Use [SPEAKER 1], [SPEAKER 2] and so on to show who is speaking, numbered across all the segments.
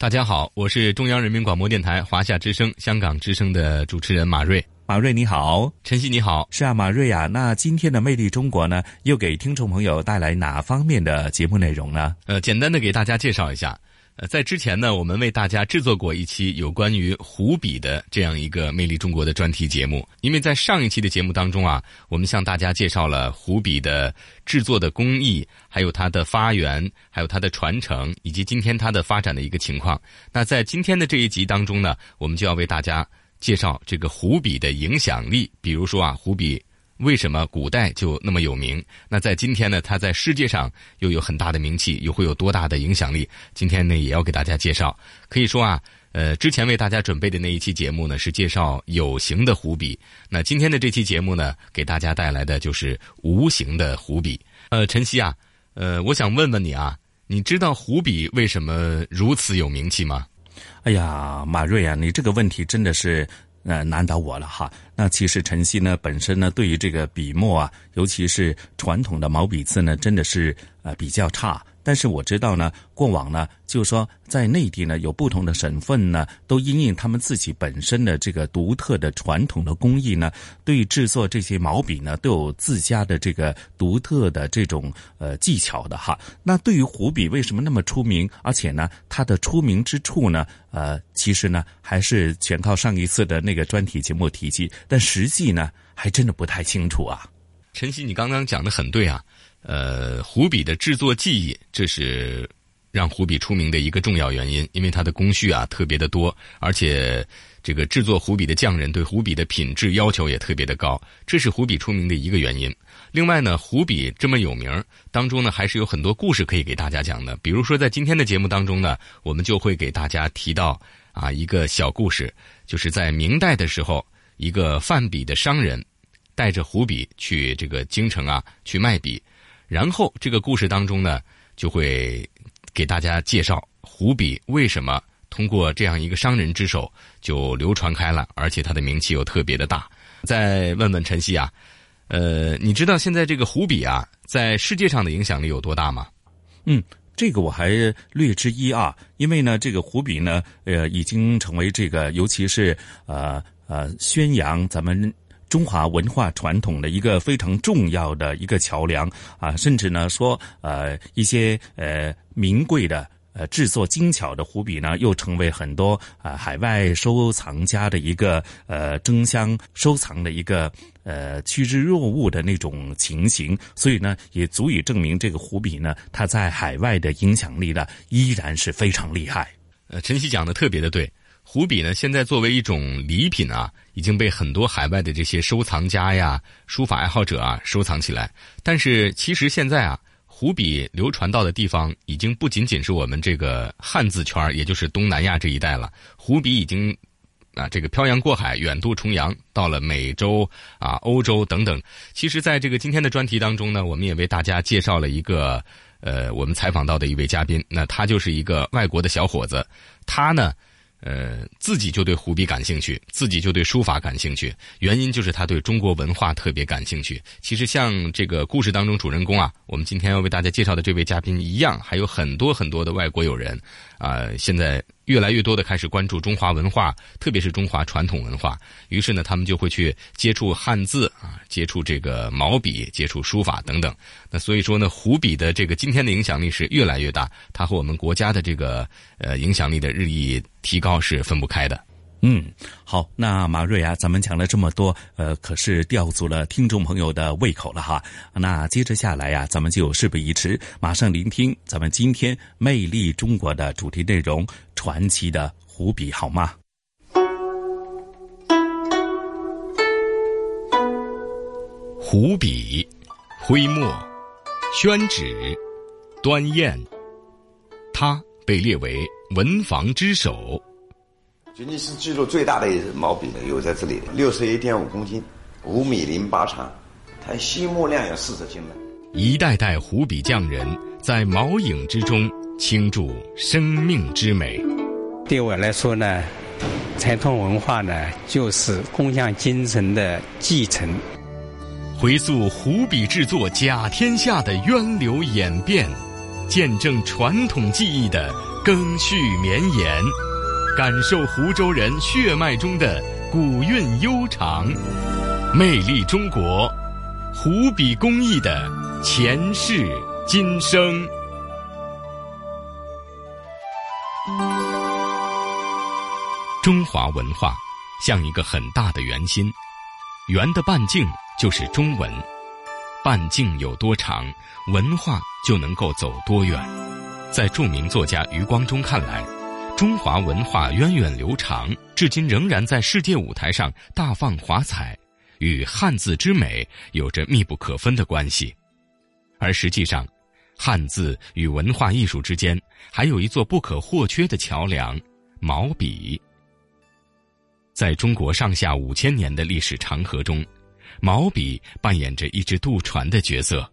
[SPEAKER 1] 大家好，我是中央人民广播电台华夏之声、香港之声的主持人马瑞。
[SPEAKER 2] 马瑞你好，
[SPEAKER 1] 晨曦你好，
[SPEAKER 2] 是啊，马瑞啊，那今天的《魅力中国》呢，又给听众朋友带来哪方面的节目内容呢？
[SPEAKER 1] 呃，简单的给大家介绍一下。呃，在之前呢，我们为大家制作过一期有关于湖笔的这样一个《魅力中国》的专题节目。因为在上一期的节目当中啊，我们向大家介绍了湖笔的制作的工艺，还有它的发源，还有它的传承，以及今天它的发展的一个情况。那在今天的这一集当中呢，我们就要为大家介绍这个湖笔的影响力。比如说啊，湖笔。为什么古代就那么有名？那在今天呢？它在世界上又有很大的名气，又会有多大的影响力？今天呢，也要给大家介绍。可以说啊，呃，之前为大家准备的那一期节目呢，是介绍有形的湖笔。那今天的这期节目呢，给大家带来的就是无形的湖笔。呃，晨曦啊，呃，我想问问你啊，你知道湖笔为什么如此有名气吗？
[SPEAKER 2] 哎呀，马瑞啊，你这个问题真的是。呃，难倒我了哈。那其实晨曦呢，本身呢，对于这个笔墨啊，尤其是传统的毛笔字呢，真的是呃比较差。但是我知道呢，过往呢，就是说在内地呢，有不同的省份呢，都因应他们自己本身的这个独特的传统的工艺呢，对制作这些毛笔呢，都有自家的这个独特的这种呃技巧的哈。那对于湖笔为什么那么出名？而且呢，它的出名之处呢，呃，其实呢，还是全靠上一次的那个专题节目提及，但实际呢，还真的不太清楚啊。
[SPEAKER 1] 晨曦，你刚刚讲的很对啊。呃，湖笔的制作技艺，这是让湖笔出名的一个重要原因，因为它的工序啊特别的多，而且这个制作湖笔的匠人对湖笔的品质要求也特别的高，这是湖笔出名的一个原因。另外呢，湖笔这么有名当中呢，还是有很多故事可以给大家讲的。比如说，在今天的节目当中呢，我们就会给大家提到啊一个小故事，就是在明代的时候，一个贩笔的商人带着湖笔去这个京城啊去卖笔。然后这个故事当中呢，就会给大家介绍湖笔为什么通过这样一个商人之手就流传开了，而且他的名气又特别的大。再问问晨曦啊，呃，你知道现在这个湖笔啊，在世界上的影响力有多大吗？
[SPEAKER 2] 嗯，这个我还略知一二，因为呢，这个湖笔呢，呃，已经成为这个，尤其是呃呃，宣扬咱们。中华文化传统的一个非常重要的一个桥梁啊，甚至呢说呃一些呃名贵的呃制作精巧的湖笔呢，又成为很多啊海外收藏家的一个呃争相收藏的一个呃趋之若鹜的那种情形，所以呢也足以证明这个湖笔呢它在海外的影响力呢依然是非常厉害。
[SPEAKER 1] 呃，陈曦讲的特别的对。湖笔呢，现在作为一种礼品啊，已经被很多海外的这些收藏家呀、书法爱好者啊收藏起来。但是其实现在啊，湖笔流传到的地方已经不仅仅是我们这个汉字圈也就是东南亚这一带了。湖笔已经啊，这个漂洋过海、远渡重洋，到了美洲啊、欧洲等等。其实，在这个今天的专题当中呢，我们也为大家介绍了一个呃，我们采访到的一位嘉宾。那他就是一个外国的小伙子，他呢。呃，自己就对湖笔感兴趣，自己就对书法感兴趣，原因就是他对中国文化特别感兴趣。其实像这个故事当中主人公啊，我们今天要为大家介绍的这位嘉宾一样，还有很多很多的外国友人啊，现在越来越多的开始关注中华文化，特别是中华传统文化。于是呢，他们就会去接触汉字啊，接触这个毛笔，接触书法等等。那所以说呢，湖笔的这个今天的影响力是越来越大，它和我们国家的这个呃影响力的日益提高是分不开的。
[SPEAKER 2] 嗯，好，那马瑞啊，咱们讲了这么多，呃，可是吊足了听众朋友的胃口了哈。那接着下来呀，咱们就事不宜迟，马上聆听咱们今天《魅力中国》的主题内容——传奇的湖笔，好吗？
[SPEAKER 1] 湖笔，徽墨，宣纸，端砚，它被列为文房之首。
[SPEAKER 3] 吉尼斯纪录最大的毛笔呢，有在这里，六十一点五公斤，五米零八长，它吸墨量有四十斤呢。
[SPEAKER 1] 一代代湖笔匠人在毛影之中倾注生命之美。
[SPEAKER 4] 对我来说呢，传统文化呢，就是工匠精神的继承。
[SPEAKER 1] 回溯湖笔制作甲天下的源流演变，见证传统技艺的更续绵延。感受湖州人血脉中的古韵悠长，魅力中国，湖笔工艺的前世今生。中华文化像一个很大的圆心，圆的半径就是中文，半径有多长，文化就能够走多远。在著名作家余光中看来。中华文化源远流长，至今仍然在世界舞台上大放华彩，与汉字之美有着密不可分的关系。而实际上，汉字与文化艺术之间还有一座不可或缺的桥梁——毛笔。在中国上下五千年的历史长河中，毛笔扮演着一只渡船的角色，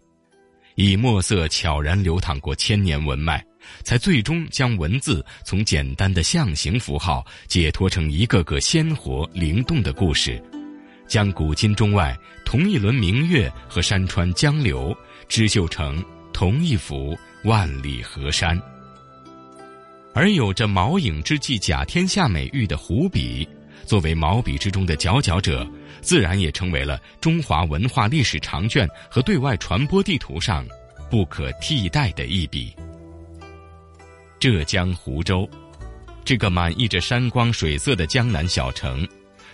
[SPEAKER 1] 以墨色悄然流淌过千年文脉。才最终将文字从简单的象形符号解脱成一个个鲜活灵动的故事，将古今中外同一轮明月和山川江流织绣成同一幅万里河山。而有着“毛影之际甲天下”美誉的湖笔，作为毛笔之中的佼佼者，自然也成为了中华文化历史长卷和对外传播地图上不可替代的一笔。浙江湖州，这个满溢着山光水色的江南小城，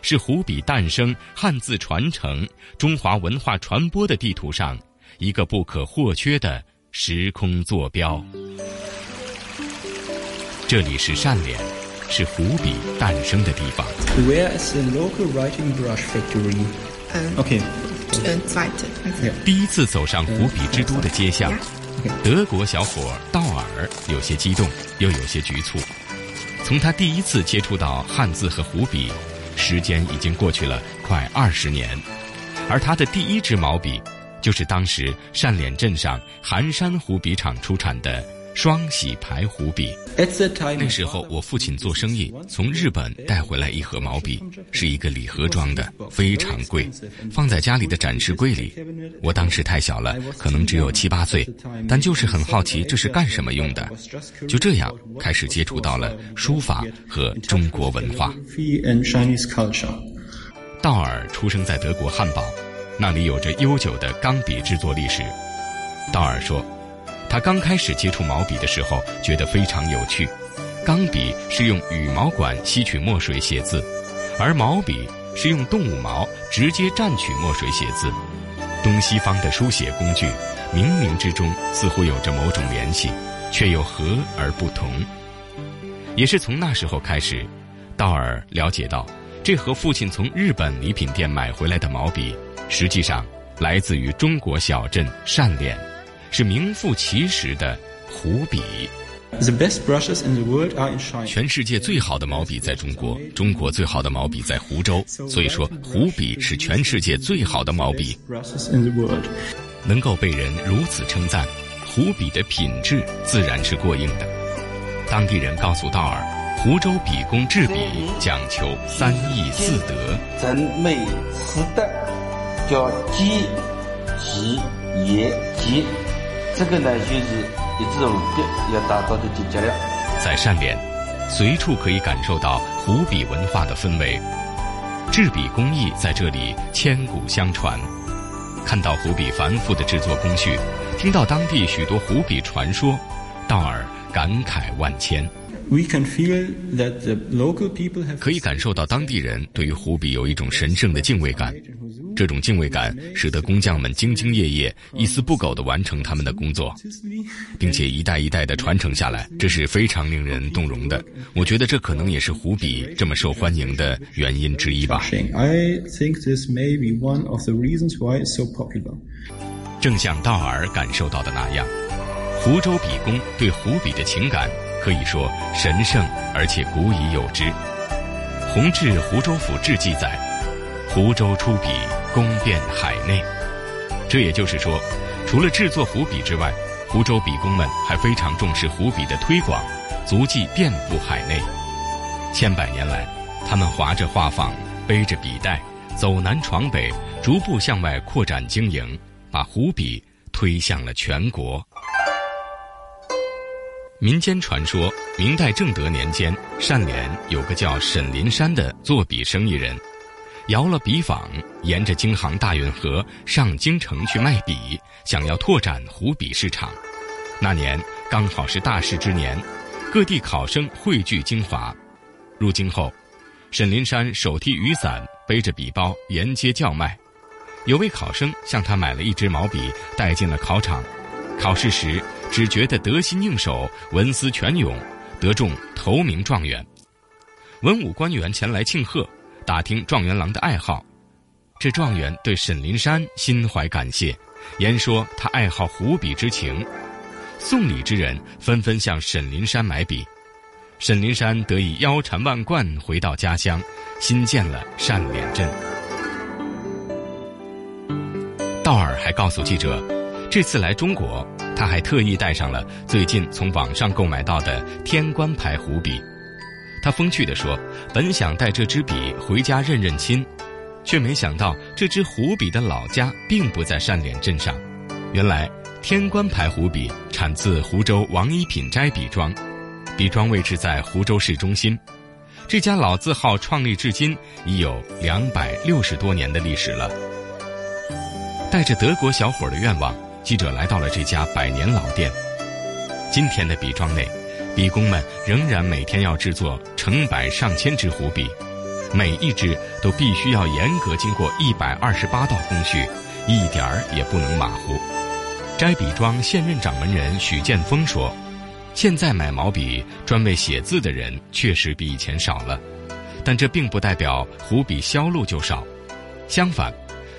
[SPEAKER 1] 是湖笔诞生、汉字传承、中华文化传播的地图上一个不可或缺的时空坐标。这里是善脸，是湖笔诞生的地方。
[SPEAKER 5] Where is the local writing brush factory? Okay.
[SPEAKER 1] 第一次走上湖笔之都的街巷。德国小伙道尔有些激动，又有些局促。从他第一次接触到汉字和湖笔，时间已经过去了快二十年，而他的第一支毛笔，就是当时善脸镇上寒山湖笔厂出产的。双喜牌湖笔。那时候我父亲做生意，从日本带回来一盒毛笔，是一个礼盒装的，非常贵，放在家里的展示柜里。我当时太小了，可能只有七八岁，但就是很好奇这是干什么用的。就这样开始接触到了书法和中国文化。道尔出生在德国汉堡，那里有着悠久的钢笔制作历史。道尔说。他刚开始接触毛笔的时候，觉得非常有趣。钢笔是用羽毛管吸取墨水写字，而毛笔是用动物毛直接蘸取墨水写字。东西方的书写工具，冥冥之中似乎有着某种联系，却又和而不同。也是从那时候开始，道尔了解到，这盒父亲从日本礼品店买回来的毛笔，实际上来自于中国小镇善脸。是名副其实的湖笔。全世界最好的毛笔在中国，中国最好的毛笔在湖州。所以说，湖笔是全世界最好的毛笔。能够被人如此称赞，湖笔的品质自然是过硬的。当地人告诉道尔，湖州笔工制笔讲求三艺四德：
[SPEAKER 6] 真、美、实、德，叫积、习、业、节。这个呢，就是一支湖笔要达到的境界了。
[SPEAKER 1] 在善联，随处可以感受到湖笔文化的氛围。制笔工艺在这里千古相传，看到湖笔繁复的制作工序，听到当地许多湖笔传说，道尔感慨万千。We can feel that the local people have 可以感受到当地人对于湖笔有一种神圣的敬畏感。这种敬畏感使得工匠们兢兢业业、一丝不苟地完成他们的工作，并且一代一代地传承下来，这是非常令人动容的。我觉得这可能也是湖笔这么受欢迎的原因之一吧。正像道尔感受到的那样，湖州笔工对湖笔的情感可以说神圣而且古已有之。《弘治湖州府志》记载，湖州出笔。功遍海内，这也就是说，除了制作湖笔之外，湖州笔工们还非常重视湖笔的推广，足迹遍布海内。千百年来，他们划着画舫，背着笔袋，走南闯北，逐步向外扩展经营，把湖笔推向了全国。民间传说，明代正德年间，单连有个叫沈林山的做笔生意人。摇了笔坊，沿着京杭大运河上京城去卖笔，想要拓展湖笔市场。那年刚好是大事之年，各地考生汇聚京华。入京后，沈林山手提雨伞，背着笔包沿街叫卖。有位考生向他买了一支毛笔，带进了考场。考试时只觉得得心应手，文思泉涌，得中头名状元。文武官员前来庆贺。打听状元郎的爱好，这状元对沈林山心怀感谢，言说他爱好湖笔之情。送礼之人纷纷向沈林山买笔，沈林山得以腰缠万贯回到家乡，新建了单连镇。道尔还告诉记者，这次来中国，他还特意带上了最近从网上购买到的天官牌湖笔。他风趣地说：“本想带这支笔回家认认亲，却没想到这支湖笔的老家并不在单连镇上。原来天官牌湖笔产自湖州王一品斋笔庄，笔庄位置在湖州市中心。这家老字号创立至今已有两百六十多年的历史了。带着德国小伙的愿望，记者来到了这家百年老店。今天的笔庄内。”笔工们仍然每天要制作成百上千支湖笔，每一支都必须要严格经过一百二十八道工序，一点儿也不能马虎。摘笔庄现任掌门人许建峰说：“现在买毛笔专为写字的人确实比以前少了，但这并不代表湖笔销路就少。相反，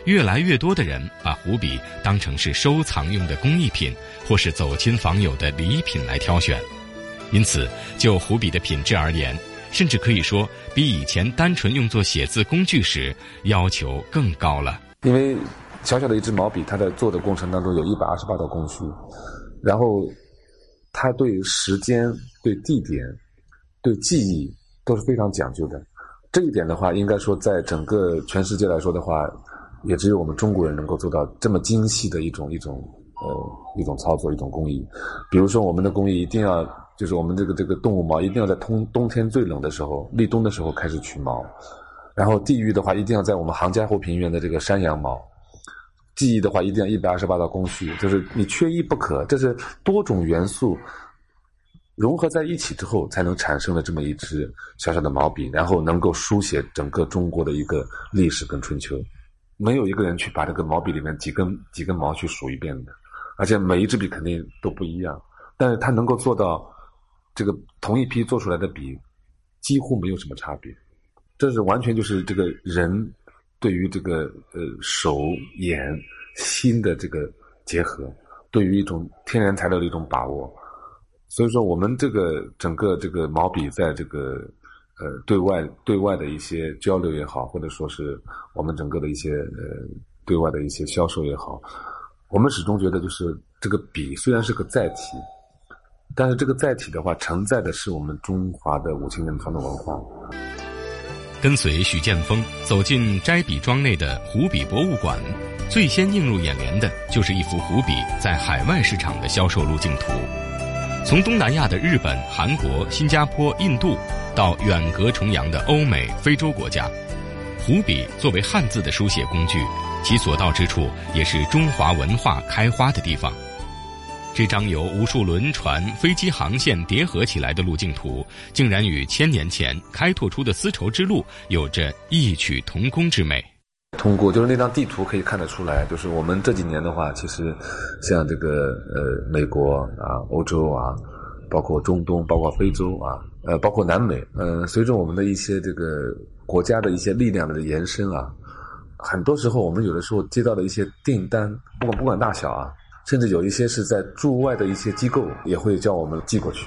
[SPEAKER 1] 越来越多的人把湖笔当成是收藏用的工艺品，或是走亲访友的礼品来挑选。”因此，就湖笔的品质而言，甚至可以说比以前单纯用作写字工具时要求更高了。
[SPEAKER 7] 因为小小的一支毛笔，它在做的过程当中有一百二十八道工序，然后它对时间、对地点、对记忆都是非常讲究的。这一点的话，应该说在整个全世界来说的话，也只有我们中国人能够做到这么精细的一种一种呃一种操作、一种工艺。比如说，我们的工艺一定要。就是我们这个这个动物毛一定要在冬冬天最冷的时候立冬的时候开始取毛，然后地域的话一定要在我们杭嘉湖平原的这个山羊毛，记忆的话一定要一百二十八道工序，就是你缺一不可，这是多种元素融合在一起之后才能产生了这么一支小小的毛笔，然后能够书写整个中国的一个历史跟春秋，没有一个人去把这个毛笔里面几根几根毛去数一遍的，而且每一支笔肯定都不一样，但是他能够做到。这个同一批做出来的笔，几乎没有什么差别，这是完全就是这个人对于这个呃手眼心的这个结合，对于一种天然材料的一种把握。所以说，我们这个整个这个毛笔在这个呃对外对外的一些交流也好，或者说是我们整个的一些呃对外的一些销售也好，我们始终觉得就是这个笔虽然是个载体。但是这个载体的话，承载的是我们中华的五千年传统文化。
[SPEAKER 1] 跟随许建峰走进斋笔庄内的湖笔博物馆，最先映入眼帘的就是一幅湖笔在海外市场的销售路径图。从东南亚的日本、韩国、新加坡、印度，到远隔重洋的欧美、非洲国家，湖笔作为汉字的书写工具，其所到之处也是中华文化开花的地方。这张由无数轮船、飞机航线叠合起来的路径图，竟然与千年前开拓出的丝绸之路有着异曲同工之美。
[SPEAKER 7] 通过就是那张地图可以看得出来，就是我们这几年的话，其实像这个呃美国啊、欧洲啊，包括中东、包括非洲啊，呃，包括南美，呃，随着我们的一些这个国家的一些力量的延伸啊，很多时候我们有的时候接到的一些订单，不管不管大小啊。甚至有一些是在驻外的一些机构也会叫我们寄过去。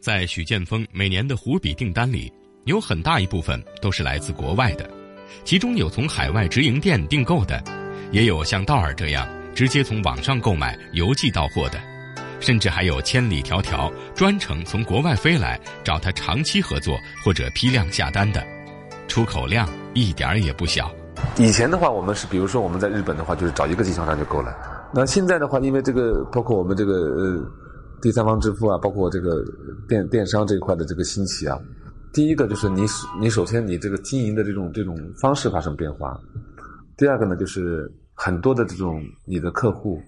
[SPEAKER 1] 在许建峰每年的湖笔订单里，有很大一部分都是来自国外的，其中有从海外直营店订购的，也有像道尔这样直接从网上购买邮寄到货的，甚至还有千里迢迢专程从国外飞来找他长期合作或者批量下单的，出口量一点儿也不小。
[SPEAKER 7] 以前的话，我们是比如说我们在日本的话，就是找一个经销商就够了。那现在的话，因为这个包括我们这个呃第三方支付啊，包括这个电电商这一块的这个兴起啊，第一个就是你你首先你这个经营的这种这种方式发生变化，第二个呢就是很多的这种你的客户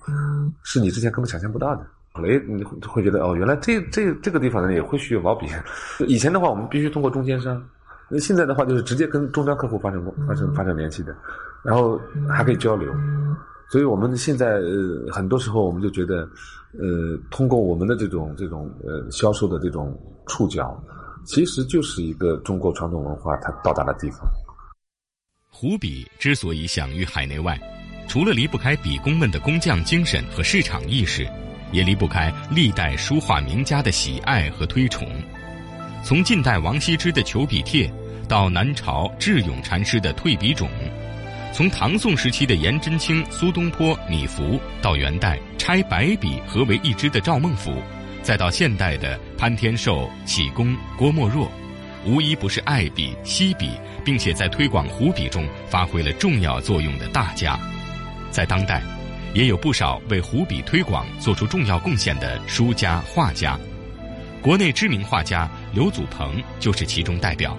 [SPEAKER 7] 是你之前根本想象不到的，哎，你会觉得哦，原来这这这个地方呢也会需要毛笔。以前的话，我们必须通过中间商，那现在的话就是直接跟终端客户发生发生发生联系的，然后还可以交流。所以我们现在呃，很多时候我们就觉得，呃，通过我们的这种这种呃销售的这种触角，其实就是一个中国传统文化它到达的地方。
[SPEAKER 1] 湖笔之所以享誉海内外，除了离不开笔工们的工匠精神和市场意识，也离不开历代书画名家的喜爱和推崇。从近代王羲之的《求笔帖》，到南朝智勇禅师的《退笔种》。从唐宋时期的颜真卿、苏东坡、米芾，到元代拆白笔合为一支的赵孟頫，再到现代的潘天寿、启功、郭沫若，无一不是爱笔、惜笔，并且在推广湖笔中发挥了重要作用的大家。在当代，也有不少为湖笔推广做出重要贡献的书家、画家。国内知名画家刘祖鹏就是其中代表。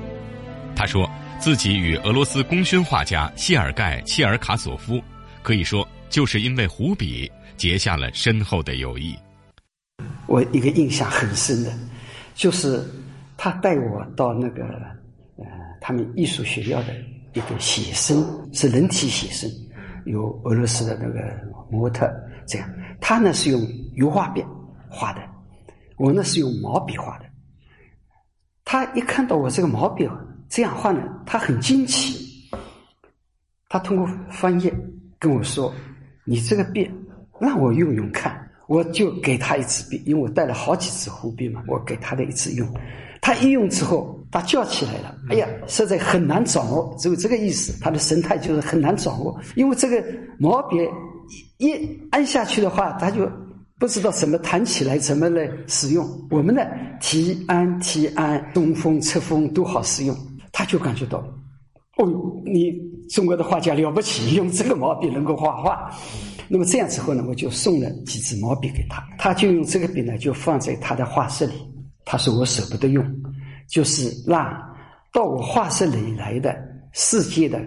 [SPEAKER 1] 他说。自己与俄罗斯功勋画家谢尔盖·切尔卡索夫，可以说就是因为湖笔结下了深厚的友谊。
[SPEAKER 8] 我一个印象很深的，就是他带我到那个呃他们艺术学校的一个写生，是人体写生，有俄罗斯的那个模特这样。他呢是用油画笔画的，我呢是用毛笔画的。他一看到我这个毛笔。这样画呢，他很惊奇。他通过翻页跟我说：“你这个笔让我用用看。”我就给他一支笔，因为我带了好几支湖笔嘛，我给他的一支用。他一用之后，他叫起来了：“哎呀，实在很难掌握。”只有这个意思，他的神态就是很难掌握。因为这个毛笔一按下去的话，他就不知道怎么弹起来，怎么来使用。我们呢，提按提按，东风侧风都好使用。他就感觉到，哦，你中国的画家了不起，用这个毛笔能够画画。那么这样之后呢，我就送了几支毛笔给他，他就用这个笔呢，就放在他的画室里。他说我舍不得用，就是让到我画室里来的世界的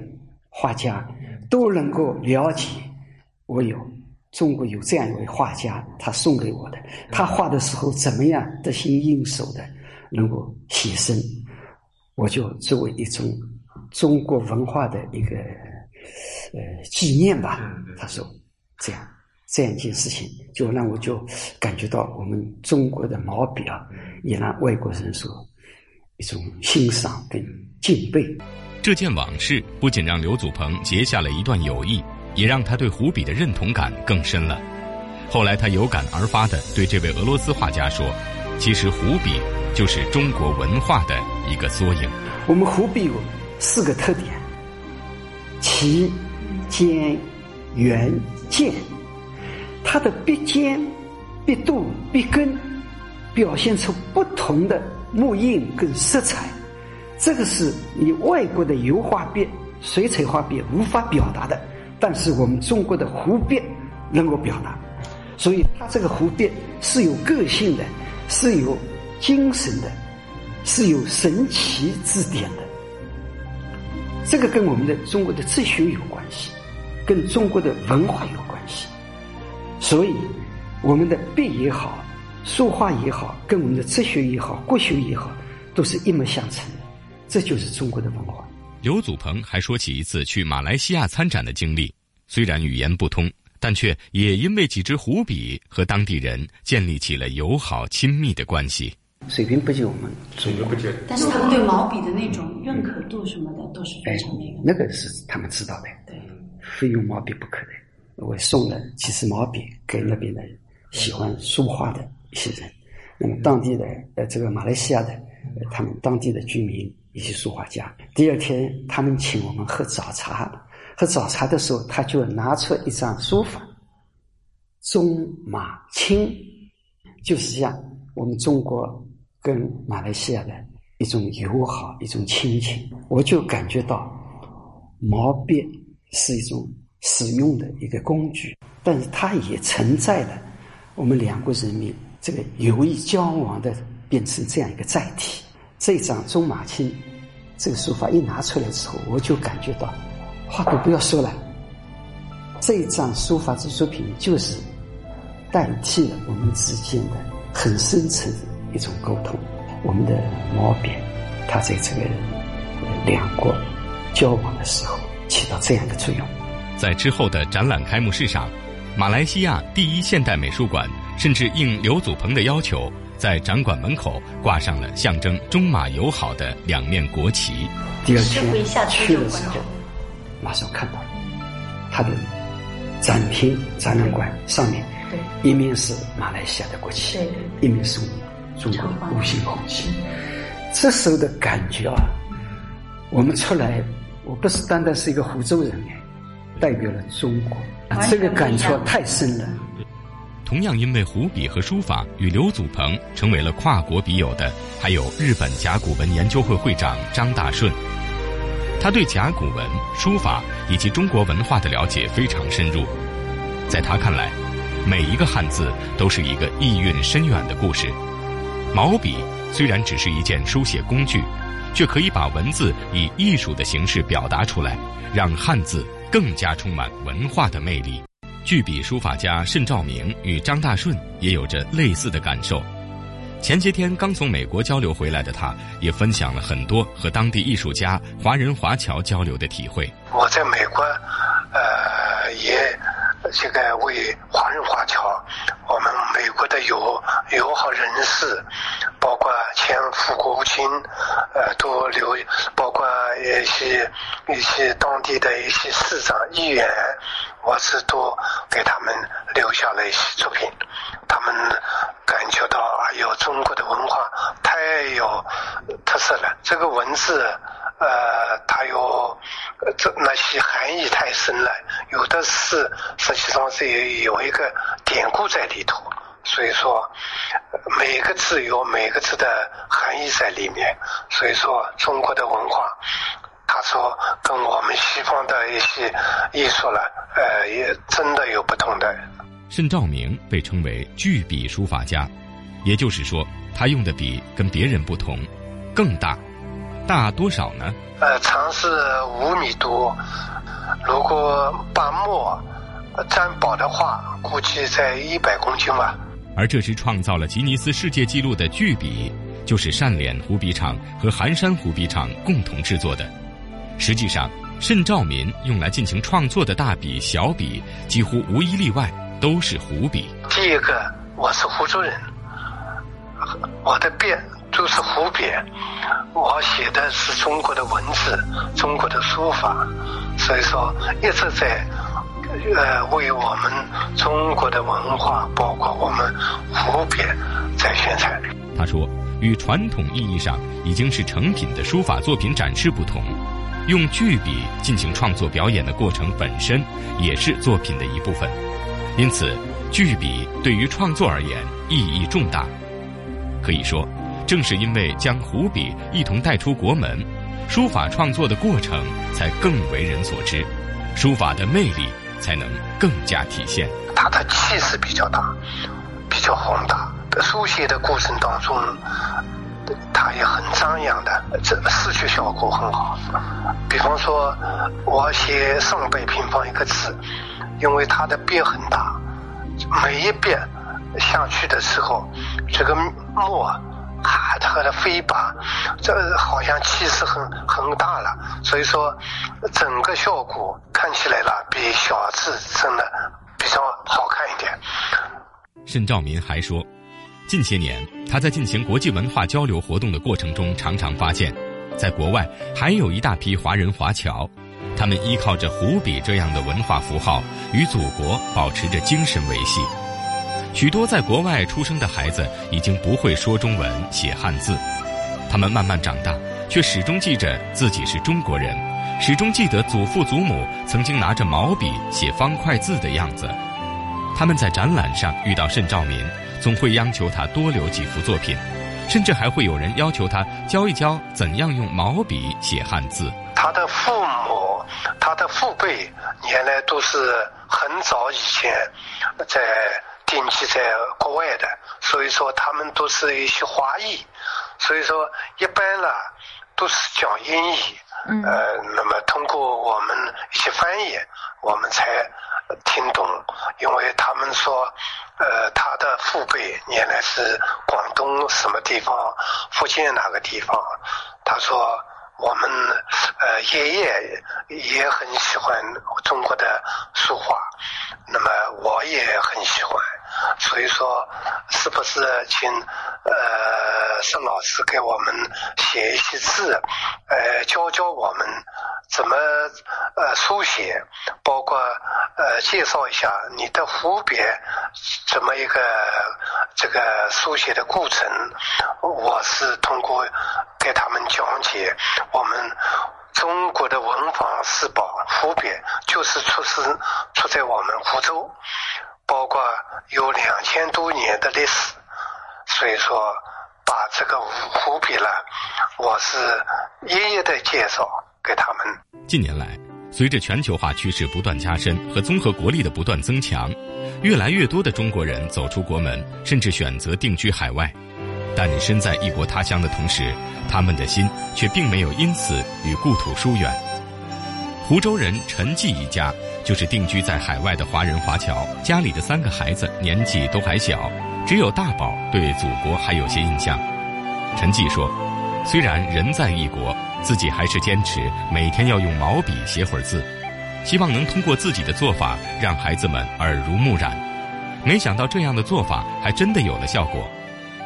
[SPEAKER 8] 画家都能够了解，我有中国有这样一位画家，他送给我的，他画的时候怎么样得心应手的，能够写生。我就作为一种中国文化的一个呃纪念吧。他说这样这样一件事情，就让我就感觉到我们中国的毛笔啊，也让外国人所一种欣赏跟敬佩。
[SPEAKER 1] 这件往事不仅让刘祖鹏结下了一段友谊，也让他对湖笔的认同感更深了。后来他有感而发的对这位俄罗斯画家说：“其实湖笔。”就是中国文化的一个缩影。
[SPEAKER 8] 我们湖笔有四个特点：齐、尖、圆、健。它的笔尖、笔肚、笔根表现出不同的木印跟色彩，这个是你外国的油画笔、水彩画笔无法表达的，但是我们中国的湖笔能够表达。所以它这个湖笔是有个性的。是有精神的，是有神奇之点的。这个跟我们的中国的哲学有关系，跟中国的文化有关系。所以，我们的笔也好，书画也好，跟我们的哲学也好，国学也好，都是一脉相承的。这就是中国的文化。
[SPEAKER 1] 刘祖鹏还说起一次去马来西亚参展的经历，虽然语言不通，但却也因为几支湖笔和当地人建立起了友好亲密的关系。
[SPEAKER 8] 水平不及我们，水
[SPEAKER 9] 平不及，但是他们对毛笔的那种认可度什么的都是非常那个。
[SPEAKER 8] 那个是他们知道的，
[SPEAKER 9] 对，
[SPEAKER 8] 非用毛笔不可的。我送了几支毛笔给那边的喜欢书画的一些人，那么当地的呃这个马来西亚的他们当地的居民。一些书画家。第二天，他们请我们喝早茶。喝早茶的时候，他就拿出一张书法，中马青，就是像我们中国跟马来西亚的一种友好、一种亲情。我就感觉到，毛笔是一种使用的一个工具，但是它也存在了我们两国人民这个友谊交往的，变成这样一个载体。这张钟马青这个书法一拿出来之后，我就感觉到，话都不要说了，这一张书法之作品就是代替了我们之间的很深层的一种沟通。我们的毛笔，它在这个两国交往的时候起到这样的作用。
[SPEAKER 1] 在之后的展览开幕式上，马来西亚第一现代美术馆甚至应刘祖鹏的要求。在展馆门口挂上了象征中马友好的两面国旗。
[SPEAKER 8] 第二天去的时候，马上看到他的展厅展览馆上面，一面是马来西亚的国旗，一面是中国五星红旗。这时候的感觉啊，我们出来，我不是单单是一个湖州人哎，代表了中国，这个感触太深了。
[SPEAKER 1] 同样因为湖笔和书法与刘祖鹏成为了跨国笔友的，还有日本甲骨文研究会会长张大顺。他对甲骨文、书法以及中国文化的了解非常深入。在他看来，每一个汉字都是一个意蕴深远的故事。毛笔虽然只是一件书写工具，却可以把文字以艺术的形式表达出来，让汉字更加充满文化的魅力。巨笔书法家盛兆明与张大顺也有着类似的感受。前些天刚从美国交流回来的他，也分享了很多和当地艺术家、华人华侨交流的体会。
[SPEAKER 10] 我在美国，呃，也这个为华人华侨，我们美国的友友好人士，包括前副国务卿，呃，都留，包括一些一些当地的一些市长、议员。我是都给他们留下了一些作品，他们感觉到哎呦，中国的文化太有特色了。这个文字，呃，它有这那些含义太深了，有的是实际上是有有一个典故在里头，所以说每个字有每个字的含义在里面。所以说，中国的文化。他说：“跟我们西方的一些艺术了，呃，也真的有不同的。”
[SPEAKER 1] 盛兆明被称为巨笔书法家，也就是说，他用的笔跟别人不同，更大，大多少呢？
[SPEAKER 10] 呃，长是五米多，如果把墨占饱的话，估计在一百公斤吧。
[SPEAKER 1] 而这支创造了吉尼斯世界纪录的巨笔，就是善脸湖笔厂和寒山湖笔厂共同制作的。实际上，盛兆民用来进行创作的大笔、小笔，几乎无一例外都是湖笔。
[SPEAKER 10] 第一个，我是湖州人，我的笔都是湖笔，我写的是中国的文字、中国的书法，所以说一直在呃为我们中国的文化，包括我们湖笔在宣传。
[SPEAKER 1] 他说，与传统意义上已经是成品的书法作品展示不同。用巨笔进行创作表演的过程本身也是作品的一部分，因此巨笔对于创作而言意义重大。可以说，正是因为将湖笔一同带出国门，书法创作的过程才更为人所知，书法的魅力才能更加体现。
[SPEAKER 10] 它的气势比较大，比较宏大，书写的过程当中，它也很张扬的，这视觉效果很好。比方说，我写上百平方一个字，因为它的笔很大，每一笔下去的时候，这个墨啊，它的飞拔，这好像气势很很大了。所以说，整个效果看起来了，比小字真的比较好看一点。
[SPEAKER 1] 盛兆民还说，近些年他在进行国际文化交流活动的过程中，常常发现，在国外还有一大批华人华侨，他们依靠着湖笔这样的文化符号，与祖国保持着精神维系。许多在国外出生的孩子已经不会说中文、写汉字，他们慢慢长大，却始终记着自己是中国人，始终记得祖父祖母曾经拿着毛笔写方块字的样子。他们在展览上遇到盛兆民，总会央求他多留几幅作品，甚至还会有人要求他教一教怎样用毛笔写汉字。
[SPEAKER 10] 他的父母、他的父辈原来都是很早以前在定居在国外的，所以说他们都是一些华裔，所以说一般呢都是讲英语。嗯。呃，那么通过我们一些翻译，我们才。听懂，因为他们说，呃，他的父辈原来是广东什么地方，福建哪个地方。他说，我们呃爷爷也很喜欢中国的书画，那么我也很喜欢，所以说，是不是请呃盛老师给我们写一些字，呃教教我们。怎么呃书写，包括呃介绍一下你的湖别怎么一个这个书写的过程，我是通过给他们讲解，我们中国的文房四宝湖匾就是出自出在我们湖州，包括有两千多年的历史，所以说把这个湖别了，我是一一的介绍。给他们。
[SPEAKER 1] 近年来，随着全球化趋势不断加深和综合国力的不断增强，越来越多的中国人走出国门，甚至选择定居海外。但身在异国他乡的同时，他们的心却并没有因此与故土疏远。湖州人陈继一家就是定居在海外的华人华侨，家里的三个孩子年纪都还小，只有大宝对祖国还有些印象。陈继说：“虽然人在异国。”自己还是坚持每天要用毛笔写会儿字，希望能通过自己的做法让孩子们耳濡目染。没想到这样的做法还真的有了效果。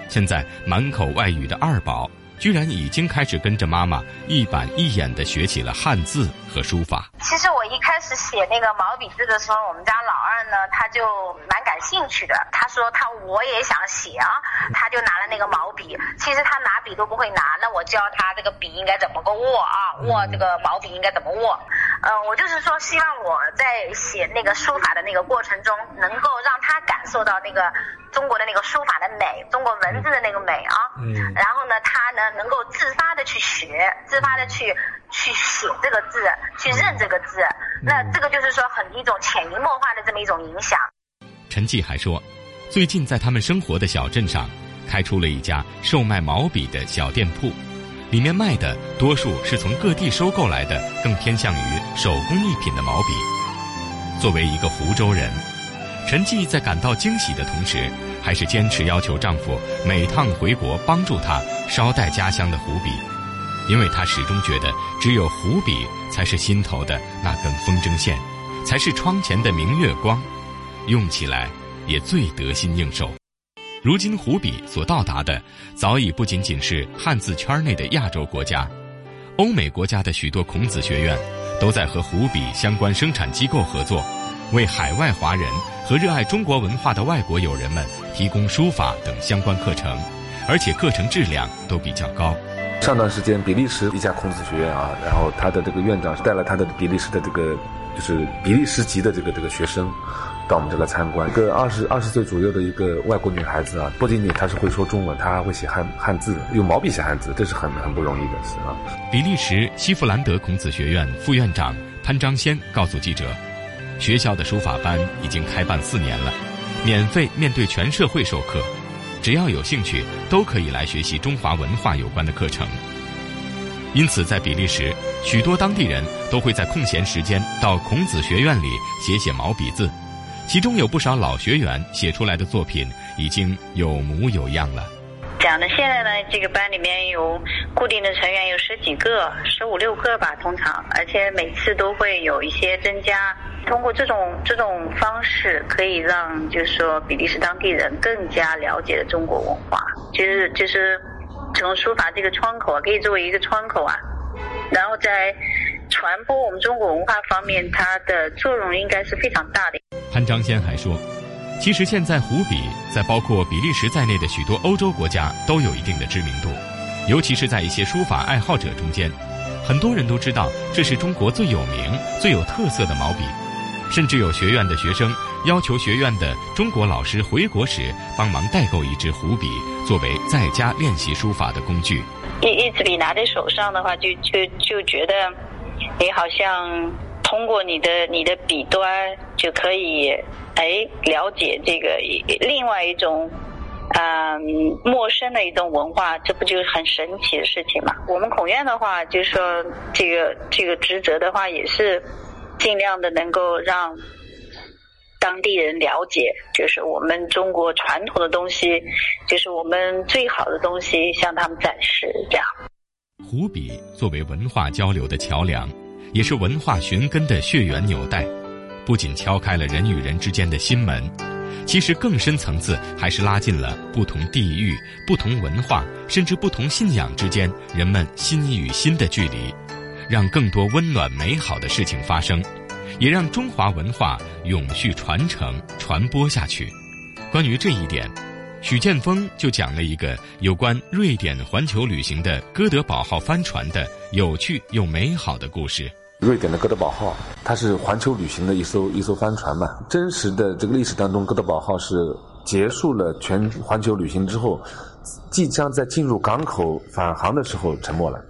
[SPEAKER 1] 现在满口外语的二宝。居然已经开始跟着妈妈一板一眼地学起了汉字和书法。
[SPEAKER 11] 其实我一开始写那个毛笔字的时候，我们家老二呢，他就蛮感兴趣的。他说他我也想写啊，他就拿了那个毛笔。其实他拿笔都不会拿，那我教他这个笔应该怎么个握啊，握这个毛笔应该怎么握。嗯，我就是说希望我在写那个书法的那个过程中，能够让他感受到那个。中国的那个书法的美，中国文字的那个美啊，嗯，然后呢，他呢能够自发的去学，自发的去去写这个字，去认这个字，那这个就是说很一种潜移默化的这么一种影响。
[SPEAKER 1] 陈继还说，最近在他们生活的小镇上，开出了一家售卖毛笔的小店铺，里面卖的多数是从各地收购来的，更偏向于手工艺品的毛笔。作为一个湖州人。陈记在感到惊喜的同时，还是坚持要求丈夫每趟回国帮助她捎带家乡的湖笔，因为她始终觉得只有湖笔才是心头的那根风筝线，才是窗前的明月光，用起来也最得心应手。如今湖笔所到达的早已不仅仅是汉字圈内的亚洲国家，欧美国家的许多孔子学院都在和湖笔相关生产机构合作，为海外华人。和热爱中国文化的外国友人们提供书法等相关课程，而且课程质量都比较高。
[SPEAKER 7] 上段时间，比利时一家孔子学院啊，然后他的这个院长带了他的比利时的这个就是比利时籍的这个这个学生到我们这来参观。一个二十二十岁左右的一个外国女孩子啊，不仅仅她是会说中文，她还会写汉汉字，用毛笔写汉字，这是很很不容易的事啊。
[SPEAKER 1] 比利时西弗兰德孔子学院副院长潘章先告诉记者。学校的书法班已经开办四年了，免费面对全社会授课。只要有兴趣，都可以来学习中华文化有关的课程。因此，在比利时，许多当地人都会在空闲时间到孔子学院里写写毛笔字，其中有不少老学员写出来的作品已经有模有样了。
[SPEAKER 12] 讲的现在呢，这个班里面有固定的成员有十几个、十五六个吧，通常，而且每次都会有一些增加。通过这种这种方式，可以让就是说比利时当地人更加了解了中国文化，就是就是。从书法这个窗口啊，可以作为一个窗口啊，然后在传播我们中国文化方面，它的作用应该是非常大的。
[SPEAKER 1] 潘章先还说，其实现在湖笔在包括比利时在内的许多欧洲国家都有一定的知名度，尤其是在一些书法爱好者中间，很多人都知道这是中国最有名、最有特色的毛笔。甚至有学院的学生要求学院的中国老师回国时帮忙代购一支湖笔，作为在家练习书法的工具。
[SPEAKER 12] 一一支笔拿在手上的话，就就就觉得你好像通过你的你的笔端就可以哎了解这个另外一种嗯陌生的一种文化，这不就是很神奇的事情嘛？我们孔院的话，就是说这个这个职责的话也是。尽量的能够让当地人了解，就是我们中国传统的东西，就是我们最好的东西，向他们展示。这样，
[SPEAKER 1] 湖笔作为文化交流的桥梁，也是文化寻根的血缘纽带，不仅敲开了人与人之间的心门，其实更深层次还是拉近了不同地域、不同文化，甚至不同信仰之间人们心与心的距离。让更多温暖美好的事情发生，也让中华文化永续传承、传播下去。关于这一点，许建峰就讲了一个有关瑞典环球旅行的哥德堡号帆船的有趣又美好的故事。
[SPEAKER 7] 瑞典的哥德堡号，它是环球旅行的一艘一艘帆船嘛？真实的这个历史当中，哥德堡号是结束了全环球旅行之后，即将在进入港口返航的时候沉没了。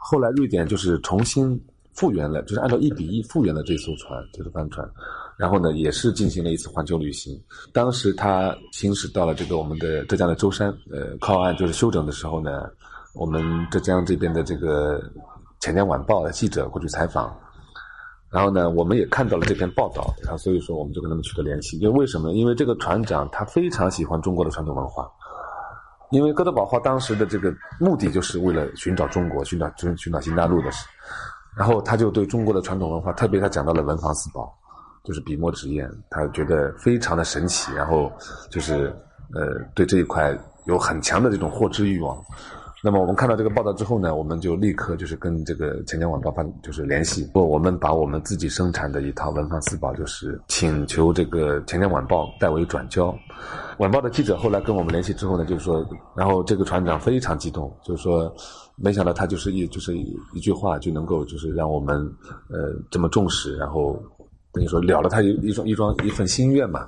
[SPEAKER 7] 后来瑞典就是重新复原了，就是按照一比一复原了这艘船，这艘帆船，然后呢，也是进行了一次环球旅行。当时他行驶到了这个我们的浙江的舟山，呃，靠岸就是休整的时候呢，我们浙江这边的这个《钱江晚报》的记者过去采访，然后呢，我们也看到了这篇报道，然后所以说我们就跟他们取得联系。因为为什么？因为这个船长他非常喜欢中国的传统文化。因为哥德堡号当时的这个目的就是为了寻找中国，寻找寻寻找新大陆的事，然后他就对中国的传统文化，特别他讲到了文房四宝，就是笔墨纸砚，他觉得非常的神奇，然后就是呃对这一块有很强的这种获知欲望。那么我们看到这个报道之后呢，我们就立刻就是跟这个《钱江晚报》办就是联系，说我们把我们自己生产的一套文房四宝，就是请求这个《钱江晚报》代为转交。晚报的记者后来跟我们联系之后呢，就是说，然后这个船长非常激动，就是说，没想到他就是一就是一句话就能够就是让我们呃这么重视，然后等于说了了他一一桩一桩一份心愿嘛。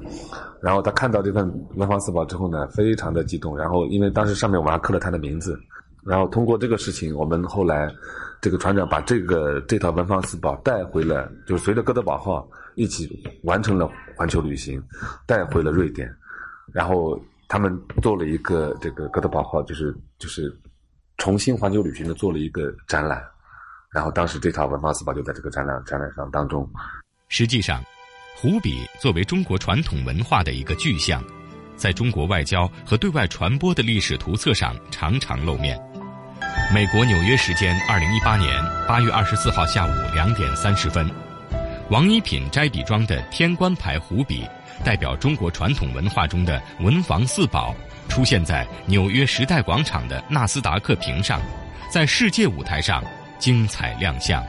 [SPEAKER 7] 然后他看到这份文房四宝之后呢，非常的激动。然后因为当时上面我们还刻了他的名字，然后通过这个事情，我们后来这个船长把这个这套文房四宝带回了，就随着哥德堡号一起完成了环球旅行，带回了瑞典。然后他们做了一个这个哥德堡号，就是就是重新环球旅行的做了一个展览，然后当时这套文房四宝就在这个展览展览上当中。
[SPEAKER 1] 实际上，湖笔作为中国传统文化的一个具象，在中国外交和对外传播的历史图册上常常露面。美国纽约时间二零一八年八月二十四号下午两点三十分，王一品斋笔庄的天官牌湖笔。代表中国传统文化中的文房四宝，出现在纽约时代广场的纳斯达克屏上，在世界舞台上精彩亮相。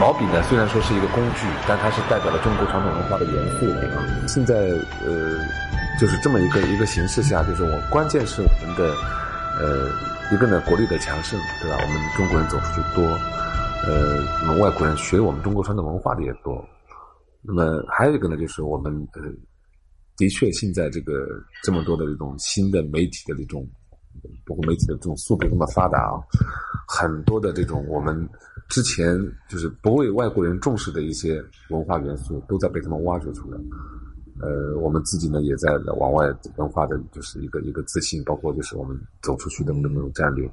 [SPEAKER 7] 毛笔呢，虽然说是一个工具，但它是代表了中国传统文化的元素。现在呃，就是这么一个一个形势下，就是我关键是我们的呃一个呢国力的强盛，对吧？我们中国人走出去多，呃，我们外国人学我们中国传统文化的也多。那么还有一个呢，就是我们呃，的确现在这个这么多的这种新的媒体的这种，包括媒体的这种速度这么发达啊，很多的这种我们之前就是不为外国人重视的一些文化元素，都在被他们挖掘出来。呃，我们自己呢也在往外文化的就是一个一个自信，包括就是我们走出去的那么一种战略。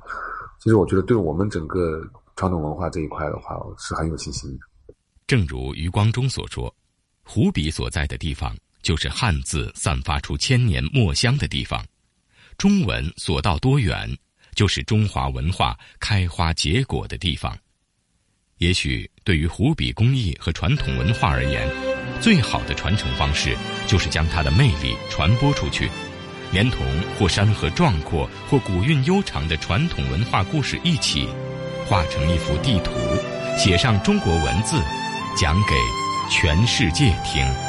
[SPEAKER 7] 其实我觉得，对我们整个传统文化这一块的话，是很有信心的。
[SPEAKER 1] 正如余光中所说，湖笔所在的地方，就是汉字散发出千年墨香的地方；中文所到多远，就是中华文化开花结果的地方。也许对于湖笔工艺和传统文化而言，最好的传承方式就是将它的魅力传播出去，连同或山河壮阔、或古韵悠长的传统文化故事一起，画成一幅地图，写上中国文字，讲给全世界听。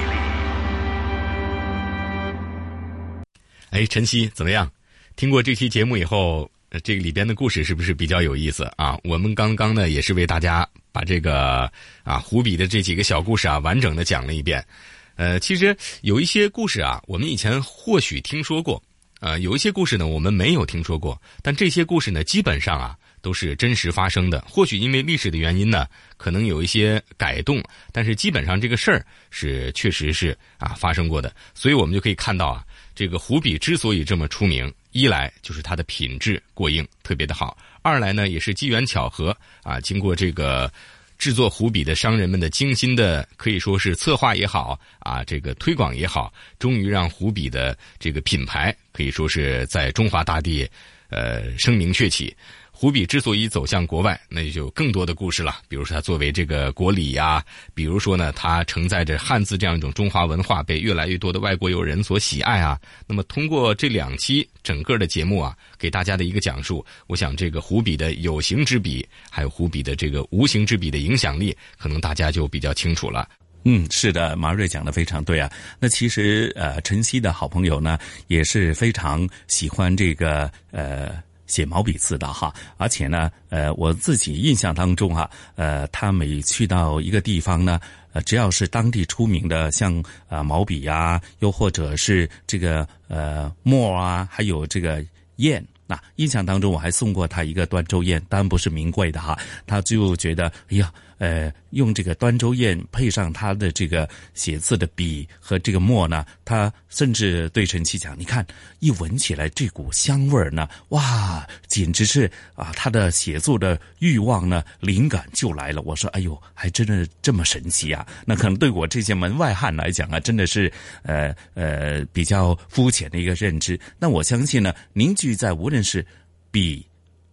[SPEAKER 1] 哎，晨曦怎么样？听过这期节目以后，这个里边的故事是不是比较有意思啊？我们刚刚呢也是为大家把这个啊湖笔的这几个小故事啊完整的讲了一遍。呃，其实有一些故事啊，我们以前或许听说过，呃，有一些故事呢我们没有听说过，但这些故事呢基本上啊都是真实发生的。或许因为历史的原因呢，可能有一些改动，但是基本上这个事儿是确实是啊发生过的。所以我们就可以看到啊。这个湖笔之所以这么出名，一来就是它的品质过硬，特别的好；二来呢，也是机缘巧合啊，经过这个制作湖笔的商人们的精心的，可以说是策划也好啊，这个推广也好，终于让湖笔的这个品牌可以说是在中华大地，呃，声名鹊起。湖笔之所以走向国外，那就更多的故事了。比如说，它作为这个国礼呀，比如说呢，它承载着汉字这样一种中华文化，被越来越多的外国友人所喜爱啊。那么，通过这两期整个的节目啊，给大家的一个讲述，我想这个湖笔的有形之笔，还有湖笔的这个无形之笔的影响力，可能大家就比较清楚了。
[SPEAKER 2] 嗯，是的，马瑞讲的非常对啊。那其实呃，晨曦的好朋友呢，也是非常喜欢这个呃。写毛笔字的哈，而且呢，呃，我自己印象当中啊，呃，他每去到一个地方呢，呃，只要是当地出名的，像啊毛笔呀，又或者是这个呃墨啊，还有这个砚，那印象当中我还送过他一个端州砚，当然不是名贵的哈，他就觉得哎呀。呃，用这个端州砚配上他的这个写字的笔和这个墨呢，他甚至对陈曦讲：“你看，一闻起来这股香味呢，哇，简直是啊，他的写作的欲望呢，灵感就来了。”我说：“哎呦，还真的这么神奇啊！”那可能对我这些门外汉来讲啊，真的是呃呃比较肤浅的一个认知。那我相信呢，凝聚在无论是笔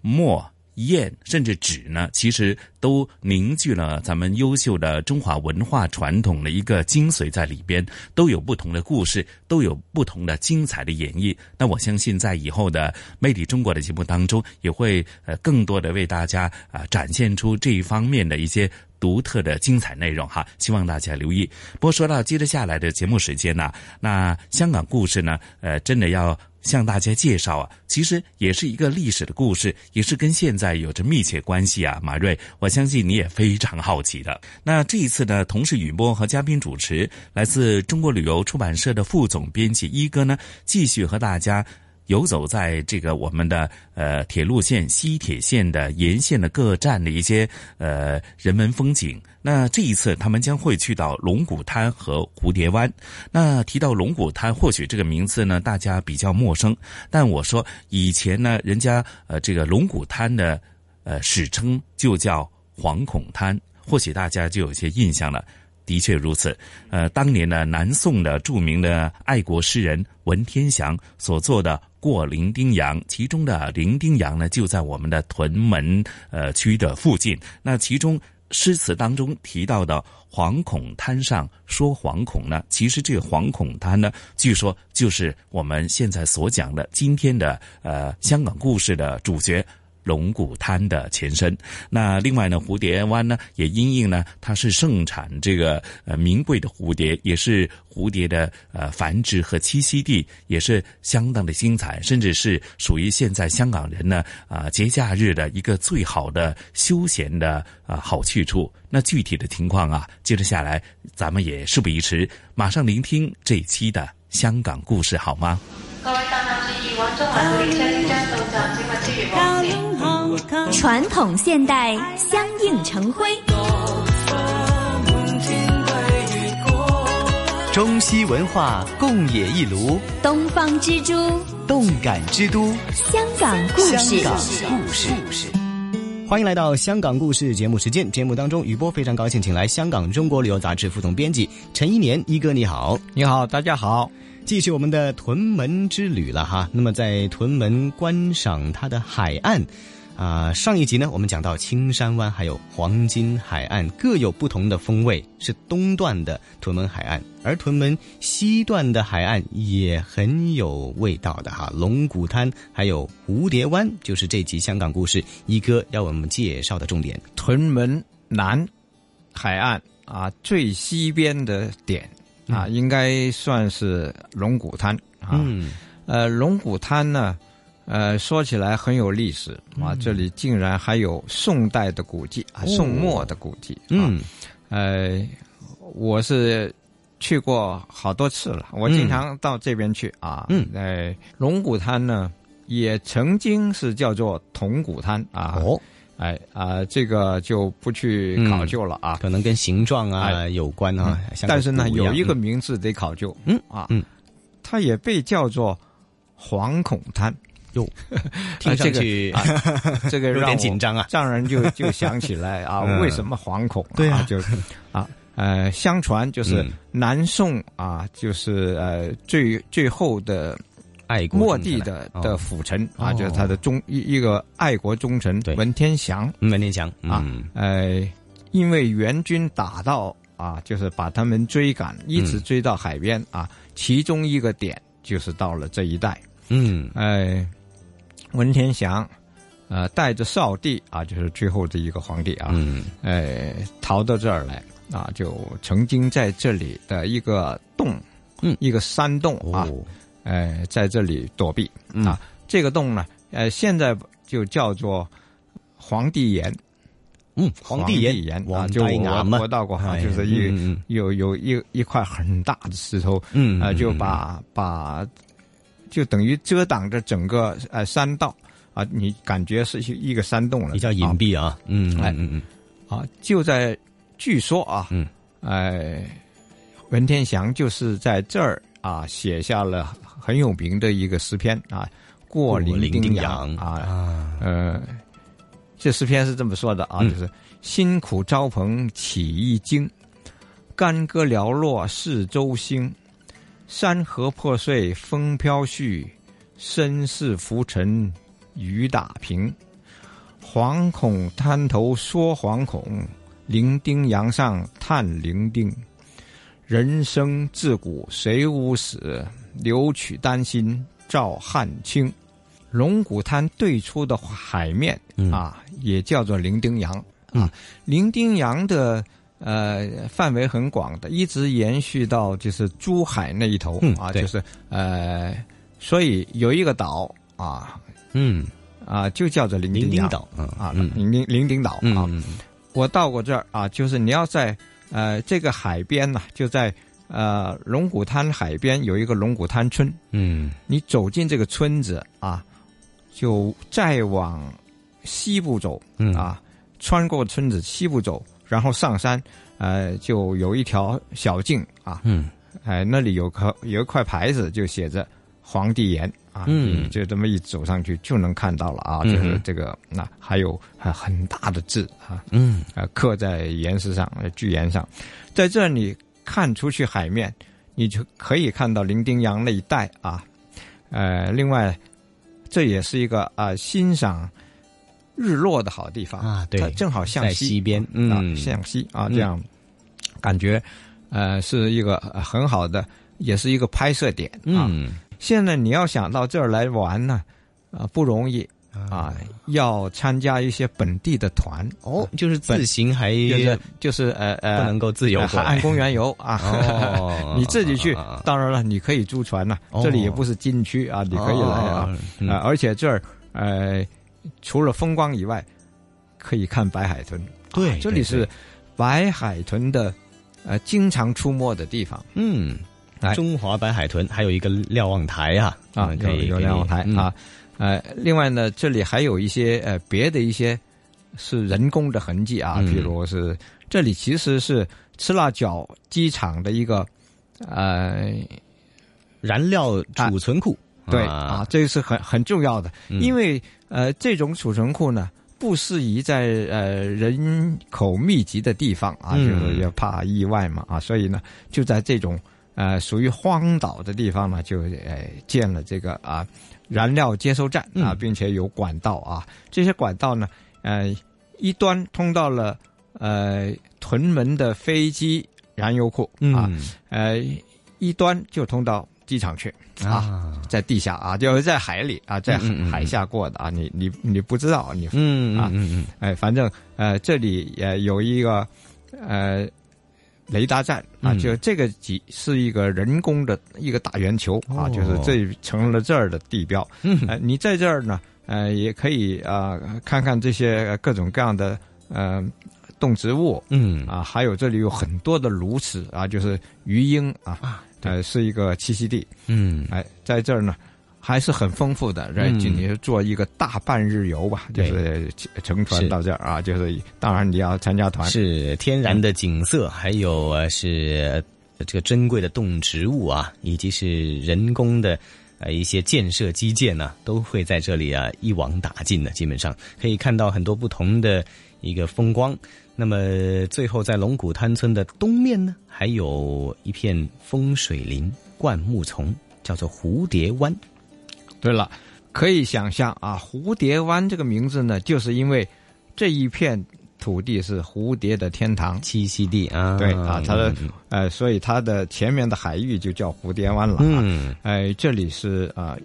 [SPEAKER 2] 墨。砚甚至纸呢，其实都凝聚了咱们优秀的中华文化传统的一个精髓在里边，都有不同的故事，都有不同的精彩的演绎。那我相信，在以后的《魅力中国》的节目当中，也会呃更多的为大家啊展现出这一方面的一些独特的精彩内容哈。希望大家留意。不过说到接着下来的节目时间呢，那香港故事呢，呃，真的要。向大家介绍啊，其实也是一个历史的故事，也是跟现在有着密切关系啊。马瑞，我相信你也非常好奇的。那这一次呢，同事雨波和嘉宾主持来自中国旅游出版社的副总编辑一哥呢，继续和大家游走在这个我们的呃铁路线、西铁线的沿线的各站的一些呃人文风景。那这一次他们将会去到龙骨滩和蝴蝶湾。那提到龙骨滩，或许这个名字呢大家比较陌生，但我说以前呢，人家呃这个龙骨滩的呃史称就叫惶恐滩，或许大家就有些印象了。的确如此，呃，当年呢，南宋的著名的爱国诗人文天祥所做的《过伶仃洋》，其中的伶仃洋呢，就在我们的屯门呃区的附近。那其中诗词当中提到的“惶恐滩上说惶恐”呢，其实这个惶恐滩呢，据说就是我们现在所讲的今天的呃香港故事的主角。龙骨滩的前身。那另外呢，蝴蝶湾呢，也因应呢，它是盛产这个呃名贵的蝴蝶，也是蝴蝶的呃繁殖和栖息地，也是相当的精彩，甚至是属于现在香港人呢啊节假日的一个最好的休闲的啊好去处。那具体的情况啊，接着下来咱们也事不宜迟，马上聆听这一期的香港故事，好吗？各位乘客注意，往中环列车即将到，
[SPEAKER 13] 传统现代相映成辉，
[SPEAKER 14] 中西文化共冶一炉，
[SPEAKER 13] 东方之珠，
[SPEAKER 14] 动感之都，
[SPEAKER 13] 香港故事。
[SPEAKER 14] 香港故事，欢迎来到香港故事节目时间。节目当中，雨波非常高兴，请来香港中国旅游杂志副总编辑陈一年一哥，你好，
[SPEAKER 15] 你好，大家好，
[SPEAKER 14] 继续我们的屯门之旅了哈。那么在屯门观赏它的海岸。啊，上一集呢，我们讲到青山湾还有黄金海岸各有不同的风味，是东段的屯门海岸，而屯门西段的海岸也很有味道的哈。龙骨滩还有蝴蝶湾，就是这集香港故事一哥要我们介绍的重点。
[SPEAKER 15] 屯门南海岸啊，最西边的点啊，应该算是龙骨滩啊。呃，龙骨滩呢。呃，说起来很有历史啊，这里竟然还有宋代的古迹啊，宋末的古迹。嗯，呃，我是去过好多次了，我经常到这边去啊。嗯，在龙骨滩呢，也曾经是叫做铜鼓滩啊。哦，哎啊，这个就不去考究了啊，
[SPEAKER 14] 可能跟形状啊有关啊。
[SPEAKER 15] 但是呢，有一个名字得考究。嗯啊，嗯，它也被叫做惶恐滩。哟，
[SPEAKER 14] 听上去
[SPEAKER 15] 这个
[SPEAKER 14] 有点紧张啊，
[SPEAKER 15] 让人就就想起来啊，为什么惶恐？
[SPEAKER 14] 对
[SPEAKER 15] 啊，就啊呃，相传就是南宋啊，就是呃最最后的
[SPEAKER 14] 爱国
[SPEAKER 15] 末帝的的辅臣啊，就是他的忠一一个爱国忠臣文天祥，
[SPEAKER 14] 文天祥
[SPEAKER 15] 啊，呃，因为援军打到啊，就是把他们追赶，一直追到海边啊，其中一个点就是到了这一带，嗯，哎。文天祥，呃，带着少帝啊，就是最后的一个皇帝啊，嗯，呃，逃到这儿来啊，就曾经在这里的一个洞，嗯，一个山洞啊，呃，在这里躲避啊。这个洞呢，呃，现在就叫做皇帝岩，
[SPEAKER 14] 嗯，皇帝
[SPEAKER 15] 岩啊，就我我到过哈，就是一有有一一块很大的石头，嗯，啊，就把把。就等于遮挡着整个呃山道。啊，你感觉是一个山洞了，
[SPEAKER 14] 比较隐蔽啊，嗯，
[SPEAKER 15] 哎，嗯嗯，啊，就在据说啊，嗯，哎，文天祥就是在这儿啊写下了很有名的一个诗篇啊，《过零丁洋》啊，呃，这诗篇是这么说的啊，就是辛苦招朋起一经，干戈寥落四周星。山河破碎风飘絮，身世浮沉雨打萍。惶恐滩头说惶恐，零丁洋上叹零丁。人生自古谁无死？留取丹心照汗青。龙骨滩对出的海面啊，也叫做零丁洋啊。零丁洋的。呃，范围很广的，一直延续到就是珠海那一头啊，就是呃，所以有一个岛啊，嗯。啊，就叫做伶仃岛啊，伶仃伶仃岛啊。我到过这儿啊，就是你要在呃这个海边呢，就在呃龙骨滩海边有一个龙骨滩村，
[SPEAKER 14] 嗯，
[SPEAKER 15] 你走进这个村子啊，就再往西部走，
[SPEAKER 14] 嗯。
[SPEAKER 15] 啊，穿过村子西部走，然后上山，呃，就有一条小径啊，
[SPEAKER 14] 嗯，
[SPEAKER 15] 哎、那里有个有一块牌子，就写着皇帝岩啊，
[SPEAKER 14] 嗯。
[SPEAKER 15] 就这么一走上去就能看到了啊，
[SPEAKER 14] 嗯。
[SPEAKER 15] 就是这个那还有还很大的字啊，
[SPEAKER 14] 嗯，
[SPEAKER 15] 呃，刻在岩石上，呃巨岩上，在这里看出去海面，你就可以看到伶仃洋那一带啊，呃，另外这也是一个啊、欣赏日落的好地方
[SPEAKER 14] 啊对
[SPEAKER 15] 它正好向西
[SPEAKER 14] 西边
[SPEAKER 15] 啊
[SPEAKER 14] 嗯。
[SPEAKER 15] 向西啊，
[SPEAKER 14] 嗯。
[SPEAKER 15] 这样感觉呃是一个呃很好的，也是一个拍摄点啊。
[SPEAKER 14] 嗯
[SPEAKER 15] 现在你要想到这儿来玩呢，啊、不容易啊，要参加一些本地的团
[SPEAKER 14] 哦，就是自行还
[SPEAKER 15] 就是就是呃呃，
[SPEAKER 14] 不能够自由
[SPEAKER 15] 海岸公园游 啊，
[SPEAKER 14] 哦
[SPEAKER 15] 你自己去。当然了，你可以租船呐、
[SPEAKER 14] 哦
[SPEAKER 15] 这里也不是禁区啊，你可以来啊啊，而且这儿呃，除了风光以外，可以看白海豚。
[SPEAKER 14] 对
[SPEAKER 15] 这里是白海豚的呃经常出没的地方。
[SPEAKER 14] 嗯，中华白海豚还有一个瞭望台啊，
[SPEAKER 15] 啊，有有瞭望台
[SPEAKER 14] 嗯
[SPEAKER 15] 啊，呃，另外呢，这里还有一些呃别的一些是人工的痕迹啊，
[SPEAKER 14] 嗯
[SPEAKER 15] 比如是这里其实是赤腊角机场的一个呃
[SPEAKER 14] 燃料储存库。
[SPEAKER 15] 对
[SPEAKER 14] 啊。
[SPEAKER 15] 啊，这个是很很重要的，
[SPEAKER 14] 嗯。
[SPEAKER 15] 因为呃这种储存库呢。不适宜在呃人口密集的地方啊，
[SPEAKER 14] 嗯。
[SPEAKER 15] 就是要怕意外嘛啊，所以呢，就在这种呃属于荒岛的地方呢，就呃建了这个啊燃料接收站啊，
[SPEAKER 14] 嗯。
[SPEAKER 15] 并且有管道啊，这些管道呢，呃一端通到了呃屯门的飞机燃油库啊，
[SPEAKER 14] 嗯。
[SPEAKER 15] 呃一端就通到机场去啊，
[SPEAKER 14] 啊
[SPEAKER 15] 在地下啊，就是在海里啊，在海下过的啊，你你你不知道你啊
[SPEAKER 14] 嗯嗯嗯。
[SPEAKER 15] 哎，反正呃，这里也有一个呃雷达站啊，
[SPEAKER 14] 嗯。
[SPEAKER 15] 就这个几是一个人工的一个大圆球啊，
[SPEAKER 14] 哦。
[SPEAKER 15] 就是这成了这儿的地标。
[SPEAKER 14] 嗯。
[SPEAKER 15] 呃，你在这儿呢，呃，也可以啊、看看这些各种各样的呃动植物，
[SPEAKER 14] 嗯。
[SPEAKER 15] 啊，还有这里有很多的鸬鹚啊，就是鱼鹰啊，呃，是一个栖息地。
[SPEAKER 14] 嗯，
[SPEAKER 15] 哎，在这儿呢。还是很丰富的，
[SPEAKER 14] 嗯
[SPEAKER 15] 今年做一个大半日游吧，就是乘船到这儿啊，就是当然你要参加团，
[SPEAKER 14] 是天然的景色，还有呃是呃这个珍贵的动植物啊，以及是人工的呃一些建设基建呢、都会在这里啊一网打尽的。基本上可以看到很多不同的一个风光。那么最后在龙骨滩村的东面呢，还有一片风水林灌木丛，叫做蝴蝶湾。
[SPEAKER 15] 对了，可以想象啊，蝴蝶湾这个名字呢，就是因为这一片土地是蝴蝶的天堂、
[SPEAKER 14] 栖息地啊。
[SPEAKER 15] 对啊，它的
[SPEAKER 14] 嗯
[SPEAKER 15] 呃，所以它的前面的海域就叫蝴蝶湾了啊。
[SPEAKER 14] 嗯
[SPEAKER 15] 哎，这里是啊、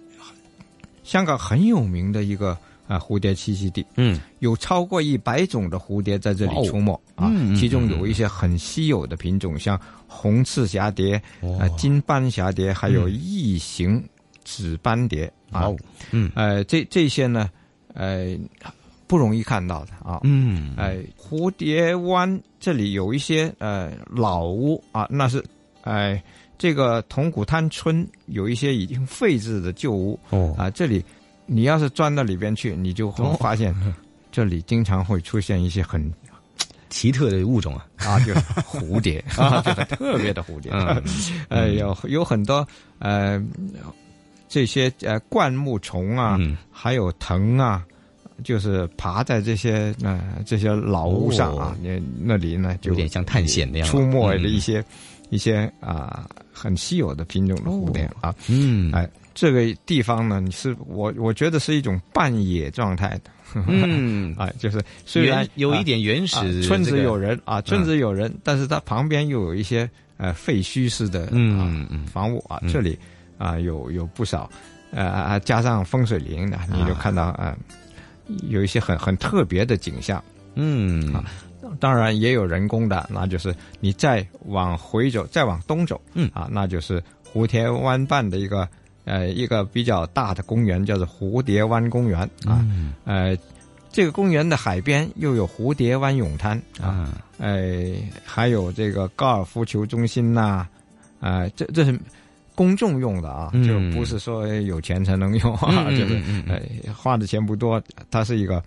[SPEAKER 15] 香港很有名的一个啊、蝴蝶栖息地。
[SPEAKER 14] 嗯，
[SPEAKER 15] 有超过一百种的蝴蝶在这里出没啊，其中有一些很稀有的品种，像红翅蛱蝶、啊、金斑蛱蝶，还有异形紫斑蝶啊。
[SPEAKER 14] 哦，嗯。
[SPEAKER 15] 呃，这这些呢，呃，不容易看到的啊，
[SPEAKER 14] 嗯。
[SPEAKER 15] 哎、蝴蝶湾这里有一些呃老屋啊，那是哎、这个铜鼓滩村有一些已经废置的旧屋
[SPEAKER 14] 哦。
[SPEAKER 15] 啊，这里你要是钻到里边去，你就会
[SPEAKER 14] 哦
[SPEAKER 15] 发现这里经常会出现一些很
[SPEAKER 14] 奇特的物种啊。
[SPEAKER 15] 啊，就是蝴蝶 啊，就是特别的蝴蝶，
[SPEAKER 14] 嗯。
[SPEAKER 15] 呃，有有很多呃这些呃灌木丛啊，
[SPEAKER 14] 嗯。
[SPEAKER 15] 还有藤啊。就是爬在这些呃这些老屋上啊
[SPEAKER 14] 哦，
[SPEAKER 15] 那、那里呢就
[SPEAKER 14] 有点像探险那样
[SPEAKER 15] 出没的
[SPEAKER 14] 嗯。
[SPEAKER 15] 一些、一些啊、很稀有的品种的蝴蝶、啊。
[SPEAKER 14] 嗯。
[SPEAKER 15] 哎，这个地方呢，你是我我觉得是一种半野状态的。
[SPEAKER 14] 嗯。
[SPEAKER 15] 啊，就是虽然
[SPEAKER 14] 有一点原始
[SPEAKER 15] 啊村子
[SPEAKER 14] 这个
[SPEAKER 15] 有人啊，村子有人，但是它旁边又有一些呃废墟式的
[SPEAKER 14] 嗯
[SPEAKER 15] 啊房屋啊，
[SPEAKER 14] 嗯。
[SPEAKER 15] 这里啊有有不少呃啊加上风水林的，你就看到啊有一些很很特别的景象。
[SPEAKER 14] 嗯。
[SPEAKER 15] 啊，当然也有人工的，那就是你再往回走，再往东走，
[SPEAKER 14] 嗯。
[SPEAKER 15] 啊，那就是蝴蝶湾畔的一个呃一个比较大的公园，叫做蝴蝶湾公园啊，
[SPEAKER 14] 嗯。
[SPEAKER 15] 呃，这个公园的海边又有蝴蝶湾泳滩啊，呃，还有这个高尔夫球中心呐、啊，这这是公众用的啊，就不是说有钱才能用啊，就是呃花的钱不多，它是一个。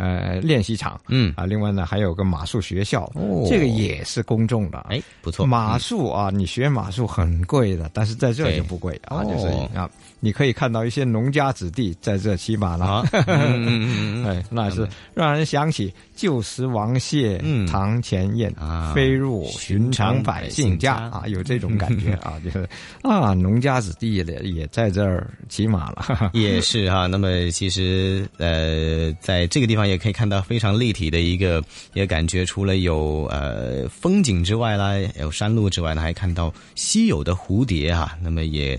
[SPEAKER 15] 呃，练习场，
[SPEAKER 14] 嗯。
[SPEAKER 15] 啊，另外呢还有个马术学校，
[SPEAKER 14] 哦。
[SPEAKER 15] 这个也是公众的，
[SPEAKER 14] 哎，不错。
[SPEAKER 15] 马术啊，你学马术很贵的，但是在这就不贵啊，就是啊，你可以看到一些农家子弟在这骑马了，哎，那是让人想起旧时王谢堂前燕，飞入寻常百姓家啊，有这种感觉啊，就是啊，农家子弟也也在这儿骑马了，
[SPEAKER 14] 也是哈。那么其实呃，在这个地方。也可以看到非常立体的一个，也感觉除了有呃风景之外啦，有山路之外呢，还看到稀有的蝴蝶啊。那么也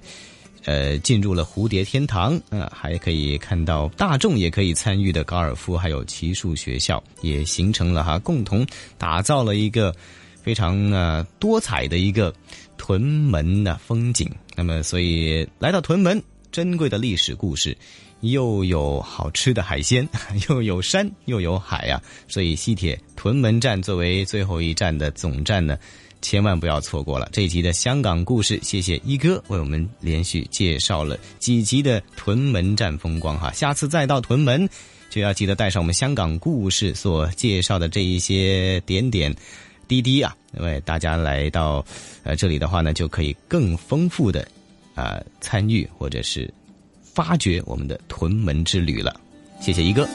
[SPEAKER 14] 呃进入了蝴蝶天堂，嗯，还可以看到大众也可以参与的高尔夫还有骑术学校，也形成了哈，共同打造了一个非常呃多彩的一个屯门的风景。那么所以来到屯门，珍贵的历史故事。又有好吃的海鲜，又有山，又有海啊！所以西铁屯门站作为最后一站的总站呢，千万不要错过了这一集的香港故事。谢谢一哥为我们连续介绍了几集的屯门站风光哈，下次再到屯门就要记得带上我们香港故事所介绍的这一些点点滴滴啊，因为大家来到呃这里的话呢，就可以更丰富的啊参与或者是。发掘我们的屯门之旅了，谢谢一哥。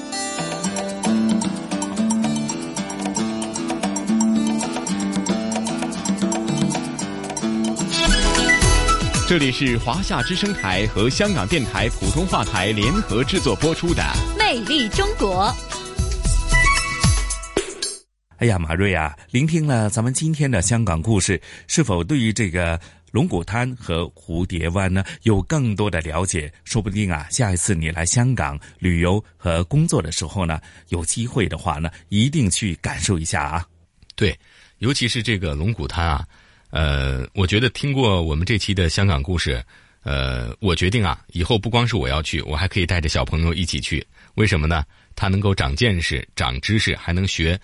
[SPEAKER 16] 这里是华夏之声台和香港电台普通话台联合制作播出的《
[SPEAKER 17] 魅力中国》。
[SPEAKER 2] 哎呀，马瑞啊，聆听了咱们今天的香港故事，是否对于这个？龙骨滩和蝴蝶湾呢，有更多的了解，说不定啊，下一次你来香港旅游和工作的时候呢，有机会的话呢，一定去感受一下啊。
[SPEAKER 1] 对，尤其是这个龙骨滩啊，呃，我觉得听过我们这期的香港故事，呃，我决定啊，以后不光是我要去，我还可以带着小朋友一起去。为什么呢？它能够长见识、长知识，还能学。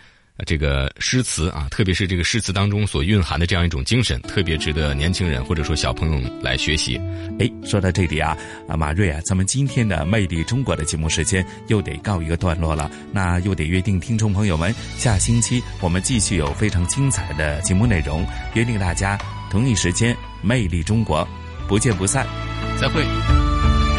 [SPEAKER 1] 这个诗词啊，特别是这个诗词当中所蕴含的这样一种精神，特别值得年轻人或者说小朋友来学习。
[SPEAKER 2] 哎，说到这里啊，啊马瑞啊，咱们今天的《魅力中国》的节目时间又得告一个段落了，那又得约定听众朋友们，下星期我们继续有非常精彩的节目内容，约定大家同一时间《魅力中国》，不见不散，
[SPEAKER 1] 再会。